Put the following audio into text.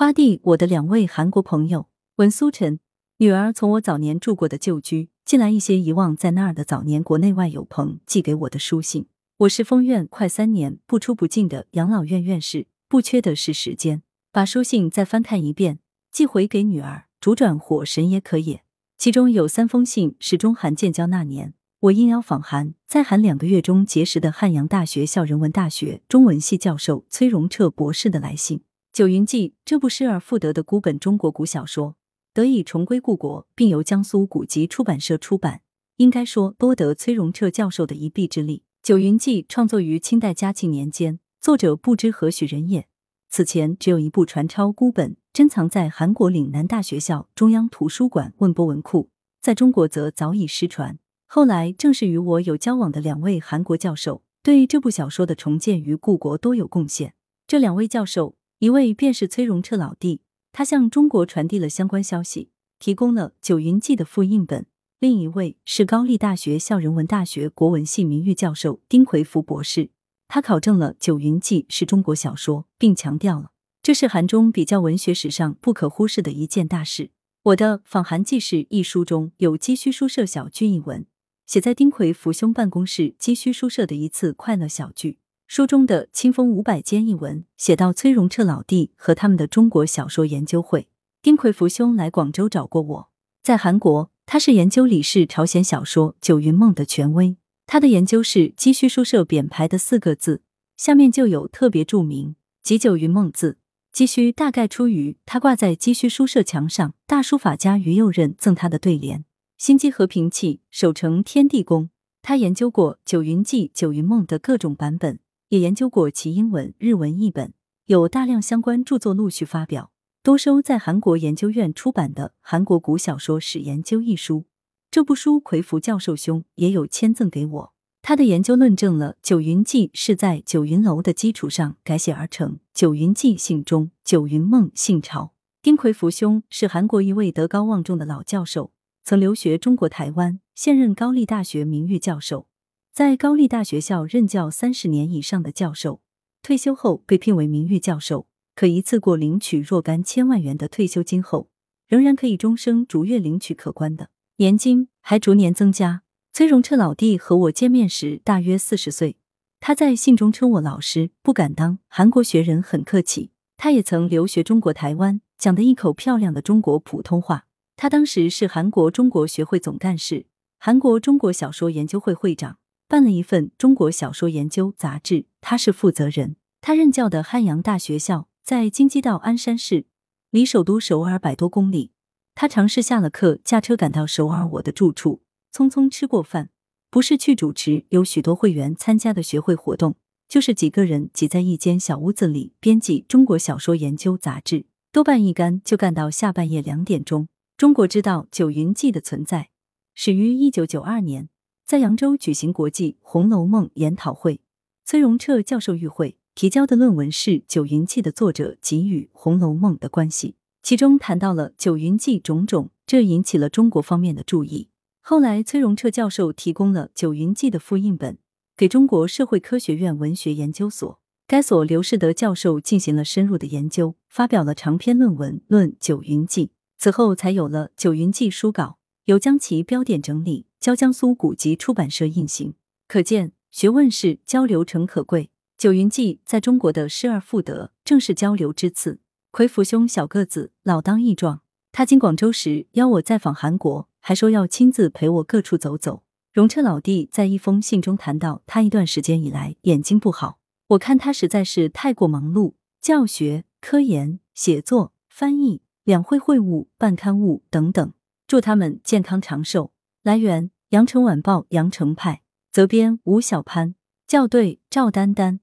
花地，我的两位韩国朋友文苏晨，女儿从我早年住过的旧居寄来一些遗忘在那儿的早年国内外友朋寄给我的书信。我是封院快三年不出不进的养老院院士，不缺的是时间。把书信再翻看一遍，寄回给女儿，主转火神也可也。其中有三封信是中韩建交那年，我应邀访韩，在韩两个月中结识的汉阳大学校人文大学中文系教授崔荣彻博士的来信。《九云记》这部失而复得的孤本中国古小说得以重归故国，并由江苏古籍出版社出版，应该说多得崔荣彻教授的一臂之力。《九云记》创作于清代嘉庆年间，作者不知何许人也。此前只有一部传抄孤本，珍藏在韩国岭南大学校中央图书馆问波文库，在中国则早已失传。后来正是与我有交往的两位韩国教授，对这部小说的重建与故国多有贡献。这两位教授。一位便是崔荣彻老弟，他向中国传递了相关消息，提供了《九云记》的复印本；另一位是高丽大学校人文大学国文系名誉教授丁奎福博士，他考证了《九云记》是中国小说，并强调了这是韩中比较文学史上不可忽视的一件大事。我的《访韩记事》一书中有鸡须书社小聚一文，写在丁奎福兄办公室鸡须书社的一次快乐小聚。书中的《清风五百间》一文写到崔荣彻老弟和他们的中国小说研究会。丁奎福兄来广州找过我，在韩国他是研究李氏朝鲜小说《九云梦》的权威。他的研究是鸡须书社匾牌的四个字，下面就有特别注明“即九云梦”字。鸡须大概出于他挂在鸡须书社墙上，大书法家于右任赠他的对联：“心机和平气，守成天地宫。”他研究过《九云记》《九云梦》的各种版本。也研究过其英文、日文译本，有大量相关著作陆续发表，多收在韩国研究院出版的《韩国古小说史研究》一书。这部书奎福教授兄也有签赠给我。他的研究论证了《九云记》是在九云楼的基础上改写而成，《九云记》姓钟，《九云梦》姓朝。丁奎福兄是韩国一位德高望重的老教授，曾留学中国台湾，现任高丽大学名誉教授。在高丽大学校任教三十年以上的教授，退休后被聘为名誉教授，可一次过领取若干千万元的退休金后，仍然可以终生逐月领取可观的年金，还逐年增加。崔荣彻老弟和我见面时大约四十岁，他在信中称我老师，不敢当。韩国学人很客气。他也曾留学中国台湾，讲的一口漂亮的中国普通话。他当时是韩国中国学会总干事，韩国中国小说研究会会长。办了一份《中国小说研究》杂志，他是负责人。他任教的汉阳大学校在京畿道鞍山市，离首都首尔百多公里。他尝试下了课，驾车赶到首尔我的住处，匆匆吃过饭，不是去主持有许多会员参加的学会活动，就是几个人挤在一间小屋子里编辑《中国小说研究》杂志，多半一干就干到下半夜两点钟。中国知道《九云记》的存在，始于一九九二年。在扬州举行国际《红楼梦》研讨会，崔荣彻教授与会提交的论文是《九云记》的作者给予《红楼梦》的关系，其中谈到了《九云记》种种，这引起了中国方面的注意。后来，崔荣彻教授提供了《九云记》的复印本给中国社会科学院文学研究所，该所刘士德教授进行了深入的研究，发表了长篇论文《论九云记》，此后才有了《九云记》书稿，有将其标点整理。交江苏古籍出版社印行，可见学问是交流诚可贵。《九云记》在中国的失而复得，正是交流之赐。魁福兄小个子，老当益壮。他经广州时邀我再访韩国，还说要亲自陪我各处走走。荣彻老弟在一封信中谈到，他一段时间以来眼睛不好，我看他实在是太过忙碌，教学、科研、写作、翻译、两会会务、办刊物等等。祝他们健康长寿。来源：羊城晚报羊城派，责编：吴小潘，校对：赵丹丹。